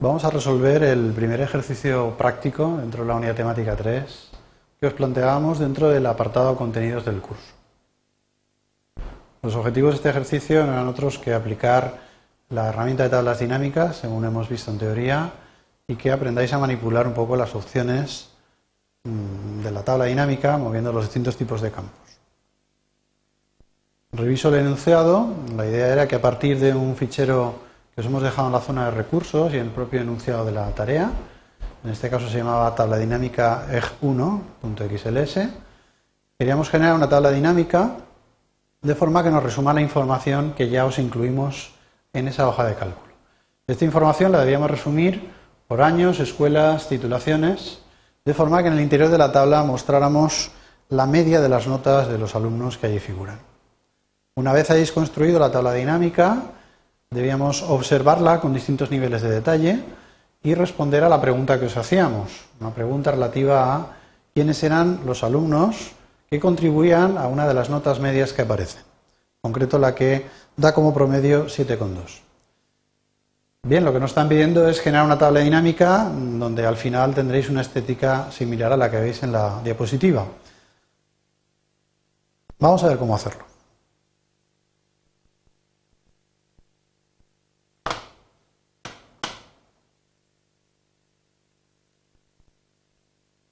Vamos a resolver el primer ejercicio práctico dentro de la unidad temática 3 que os planteábamos dentro del apartado contenidos del curso. Los objetivos de este ejercicio no eran otros que aplicar la herramienta de tablas dinámicas, según hemos visto en teoría, y que aprendáis a manipular un poco las opciones mm, de la tabla dinámica moviendo los distintos tipos de campos. Reviso el enunciado. La idea era que a partir de un fichero os hemos dejado en la zona de recursos y en el propio enunciado de la tarea. En este caso se llamaba tabla dinámica eg1.xls. Queríamos generar una tabla dinámica de forma que nos resuma la información que ya os incluimos en esa hoja de cálculo. Esta información la debíamos resumir por años, escuelas, titulaciones, de forma que en el interior de la tabla mostráramos la media de las notas de los alumnos que allí figuran. Una vez hayáis construido la tabla dinámica, Debíamos observarla con distintos niveles de detalle y responder a la pregunta que os hacíamos, una pregunta relativa a quiénes eran los alumnos que contribuían a una de las notas medias que aparecen, en concreto la que da como promedio 7,2. Bien, lo que nos están pidiendo es generar una tabla dinámica donde al final tendréis una estética similar a la que veis en la diapositiva. Vamos a ver cómo hacerlo.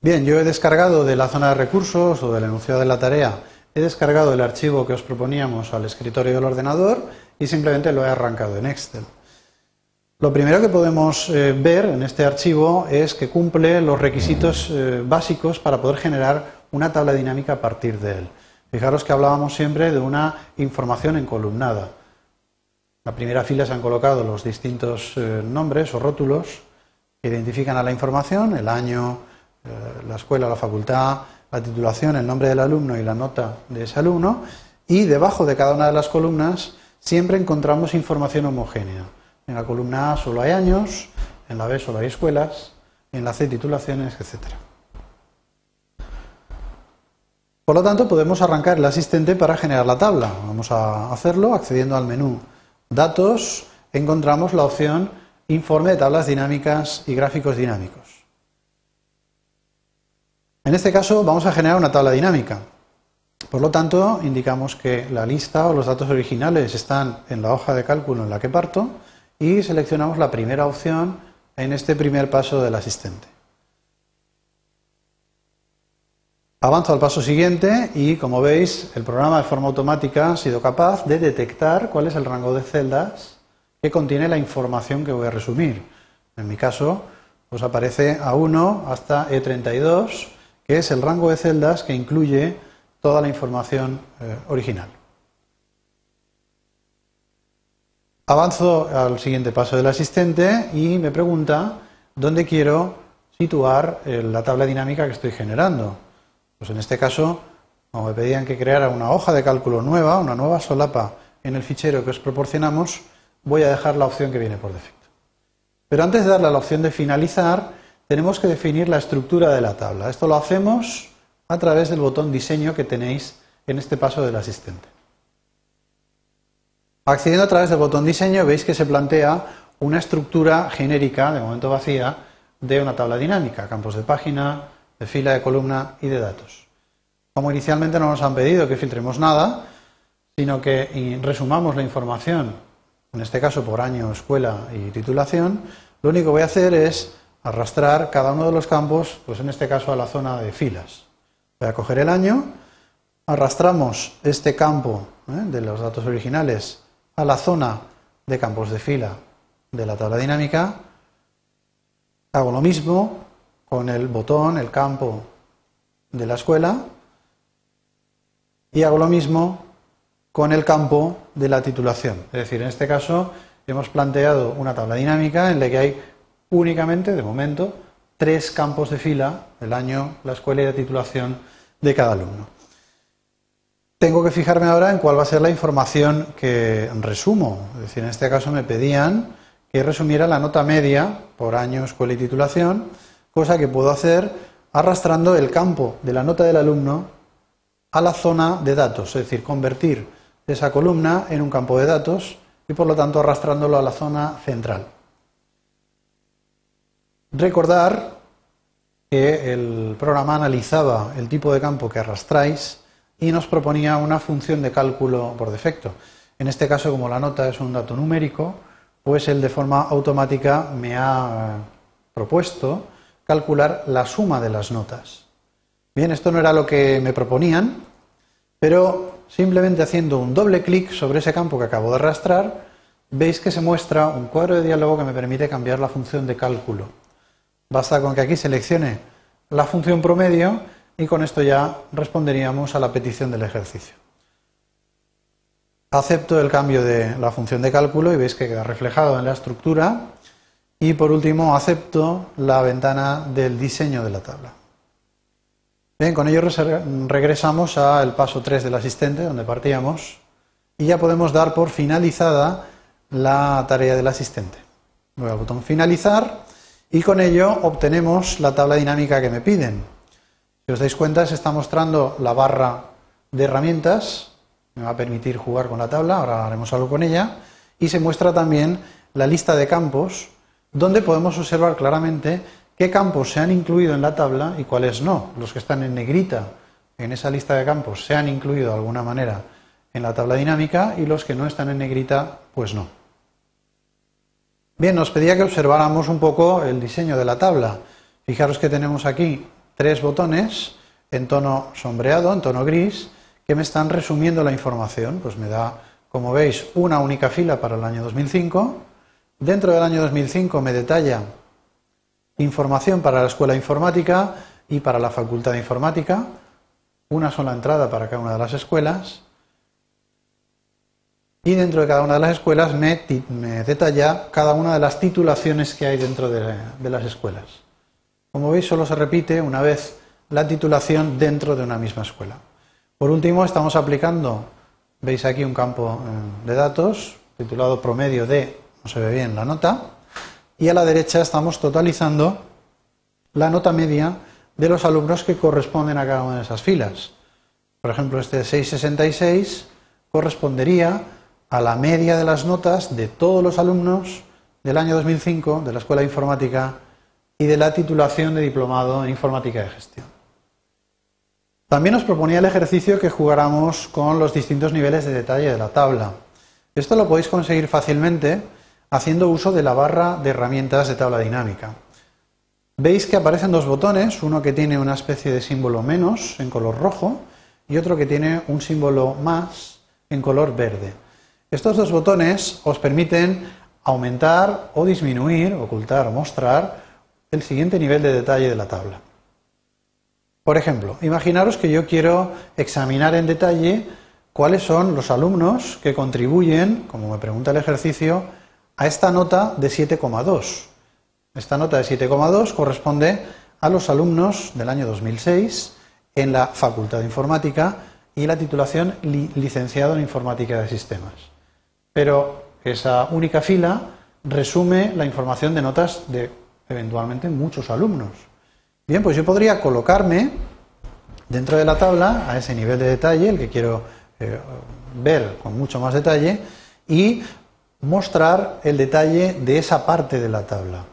Bien, yo he descargado de la zona de recursos o del enunciado de la tarea, he descargado el archivo que os proponíamos al escritorio del ordenador y simplemente lo he arrancado en Excel. Lo primero que podemos eh, ver en este archivo es que cumple los requisitos eh, básicos para poder generar una tabla dinámica a partir de él. Fijaros que hablábamos siempre de una información encolumnada. En la primera fila se han colocado los distintos eh, nombres o rótulos que identifican a la información, el año, la escuela, la facultad, la titulación, el nombre del alumno y la nota de ese alumno, y debajo de cada una de las columnas siempre encontramos información homogénea. En la columna A solo hay años, en la B solo hay escuelas, en la C titulaciones, etc. Por lo tanto, podemos arrancar el asistente para generar la tabla. Vamos a hacerlo accediendo al menú Datos, encontramos la opción Informe de tablas dinámicas y gráficos dinámicos. En este caso vamos a generar una tabla dinámica. Por lo tanto, indicamos que la lista o los datos originales están en la hoja de cálculo en la que parto y seleccionamos la primera opción en este primer paso del asistente. Avanzo al paso siguiente y, como veis, el programa de forma automática ha sido capaz de detectar cuál es el rango de celdas que contiene la información que voy a resumir. En mi caso, pues aparece A1 hasta E32 que es el rango de celdas que incluye toda la información eh, original. Avanzo al siguiente paso del asistente y me pregunta dónde quiero situar eh, la tabla dinámica que estoy generando. Pues en este caso, como me pedían que creara una hoja de cálculo nueva, una nueva solapa en el fichero que os proporcionamos, voy a dejar la opción que viene por defecto. Pero antes de darle la opción de finalizar, tenemos que definir la estructura de la tabla. Esto lo hacemos a través del botón diseño que tenéis en este paso del asistente. Accediendo a través del botón diseño veis que se plantea una estructura genérica, de momento vacía, de una tabla dinámica, campos de página, de fila, de columna y de datos. Como inicialmente no nos han pedido que filtremos nada, sino que resumamos la información, en este caso por año, escuela y titulación, lo único que voy a hacer es arrastrar cada uno de los campos, pues en este caso a la zona de filas. Voy a coger el año, arrastramos este campo ¿eh? de los datos originales a la zona de campos de fila de la tabla dinámica, hago lo mismo con el botón, el campo de la escuela, y hago lo mismo con el campo de la titulación. Es decir, en este caso hemos planteado una tabla dinámica en la que hay únicamente, de momento, tres campos de fila, el año, la escuela y la titulación de cada alumno. Tengo que fijarme ahora en cuál va a ser la información que resumo. Es decir, en este caso me pedían que resumiera la nota media por año, escuela y titulación, cosa que puedo hacer arrastrando el campo de la nota del alumno a la zona de datos, es decir, convertir esa columna en un campo de datos y por lo tanto arrastrándolo a la zona central. Recordar que el programa analizaba el tipo de campo que arrastráis y nos proponía una función de cálculo por defecto. En este caso, como la nota es un dato numérico, pues él de forma automática me ha propuesto calcular la suma de las notas. Bien, esto no era lo que me proponían, pero simplemente haciendo un doble clic sobre ese campo que acabo de arrastrar, veis que se muestra un cuadro de diálogo que me permite cambiar la función de cálculo. Basta con que aquí seleccione la función promedio y con esto ya responderíamos a la petición del ejercicio. Acepto el cambio de la función de cálculo y veis que queda reflejado en la estructura. Y por último, acepto la ventana del diseño de la tabla. Bien, con ello regresamos al paso 3 del asistente, donde partíamos, y ya podemos dar por finalizada la tarea del asistente. Voy al botón finalizar y con ello obtenemos la tabla dinámica que me piden. Si os dais cuenta, se está mostrando la barra de herramientas, me va a permitir jugar con la tabla, ahora haremos algo con ella, y se muestra también la lista de campos, donde podemos observar claramente qué campos se han incluido en la tabla y cuáles no. Los que están en negrita en esa lista de campos se han incluido de alguna manera en la tabla dinámica y los que no están en negrita, pues no. Bien, nos pedía que observáramos un poco el diseño de la tabla. Fijaros que tenemos aquí tres botones en tono sombreado, en tono gris, que me están resumiendo la información. Pues me da, como veis, una única fila para el año 2005. Dentro del año 2005 me detalla información para la escuela informática y para la facultad de informática, una sola entrada para cada una de las escuelas. Y dentro de cada una de las escuelas me, detalla cada una de las titulaciones que hay dentro de, de las escuelas. Como veis, solo se repite una vez la titulación dentro de una misma escuela. Por último, estamos aplicando, veis aquí un campo eh, de datos titulado promedio de, no se ve bien la nota, y a la derecha estamos totalizando la nota media de los alumnos que corresponden a cada una de esas filas. Por ejemplo, este 666 correspondería a la media de las notas de todos los alumnos del año 2005 de la Escuela de Informática y de la titulación de diplomado en Informática de Gestión. También nos proponía el ejercicio que jugáramos con los distintos niveles de detalle de la tabla. Esto lo podéis conseguir fácilmente haciendo uso de la barra de herramientas de tabla dinámica. Veis que aparecen dos botones, uno que tiene una especie de símbolo menos en color rojo y otro que tiene un símbolo más en color verde. Estos dos botones os permiten aumentar o disminuir, ocultar o mostrar el siguiente nivel de detalle de la tabla. Por ejemplo, imaginaros que yo quiero examinar en detalle cuáles son los alumnos que contribuyen, como me pregunta el ejercicio, a esta nota de 7,2. Esta nota de 7,2 corresponde a los alumnos del año 2006 en la Facultad de Informática y la titulación licenciado en Informática de Sistemas. Pero esa única fila resume la información de notas de eventualmente muchos alumnos. Bien, pues yo podría colocarme dentro de la tabla a ese nivel de detalle, el que quiero eh, ver con mucho más detalle, y mostrar el detalle de esa parte de la tabla.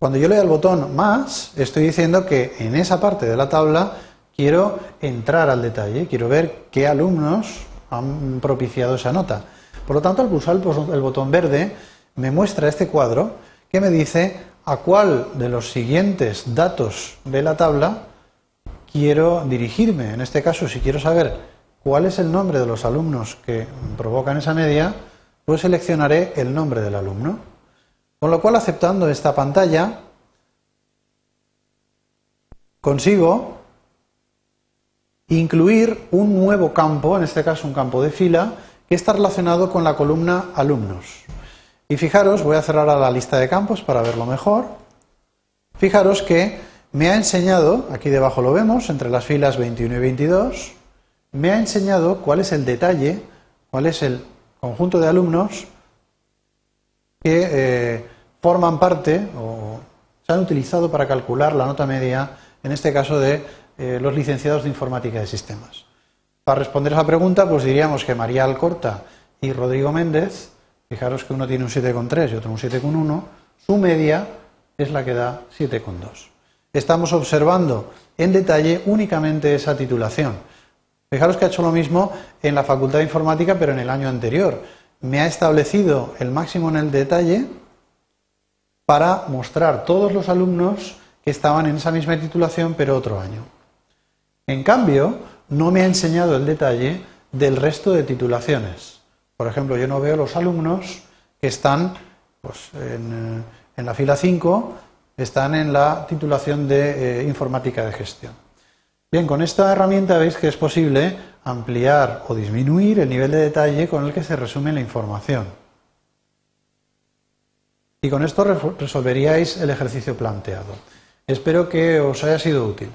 Cuando yo le doy al botón más, estoy diciendo que en esa parte de la tabla quiero entrar al detalle, quiero ver qué alumnos han propiciado esa nota. Por lo tanto, al pulsar el botón verde, me muestra este cuadro que me dice a cuál de los siguientes datos de la tabla quiero dirigirme. En este caso, si quiero saber cuál es el nombre de los alumnos que provocan esa media, pues seleccionaré el nombre del alumno. Con lo cual, aceptando esta pantalla, consigo incluir un nuevo campo, en este caso un campo de fila, que está relacionado con la columna alumnos. Y fijaros, voy a cerrar la lista de campos para verlo mejor. Fijaros que me ha enseñado, aquí debajo lo vemos, entre las filas 21 y 22, me ha enseñado cuál es el detalle, cuál es el conjunto de alumnos que eh, forman parte o se han utilizado para calcular la nota media, en este caso de eh, los licenciados de informática de sistemas. Para responder a esa pregunta, pues diríamos que María Alcorta y Rodrigo Méndez Fijaros que uno tiene un 7,3 y otro un 7,1, Su media es la que da 7,2. Estamos observando en detalle únicamente esa titulación. Fijaros que ha hecho lo mismo en la Facultad de Informática, pero en el año anterior. Me ha establecido el máximo en el detalle para mostrar todos los alumnos que estaban en esa misma titulación, pero otro año. En cambio, no me ha enseñado el detalle del resto de titulaciones. Por ejemplo, yo no veo los alumnos que están pues, en, la fila 5 están en la titulación de eh, informática de gestión. Bien, con esta herramienta veis que es posible ampliar o disminuir el nivel de detalle con el que se resume la información. Y con esto resolveríais el ejercicio planteado. Espero que os haya sido útil.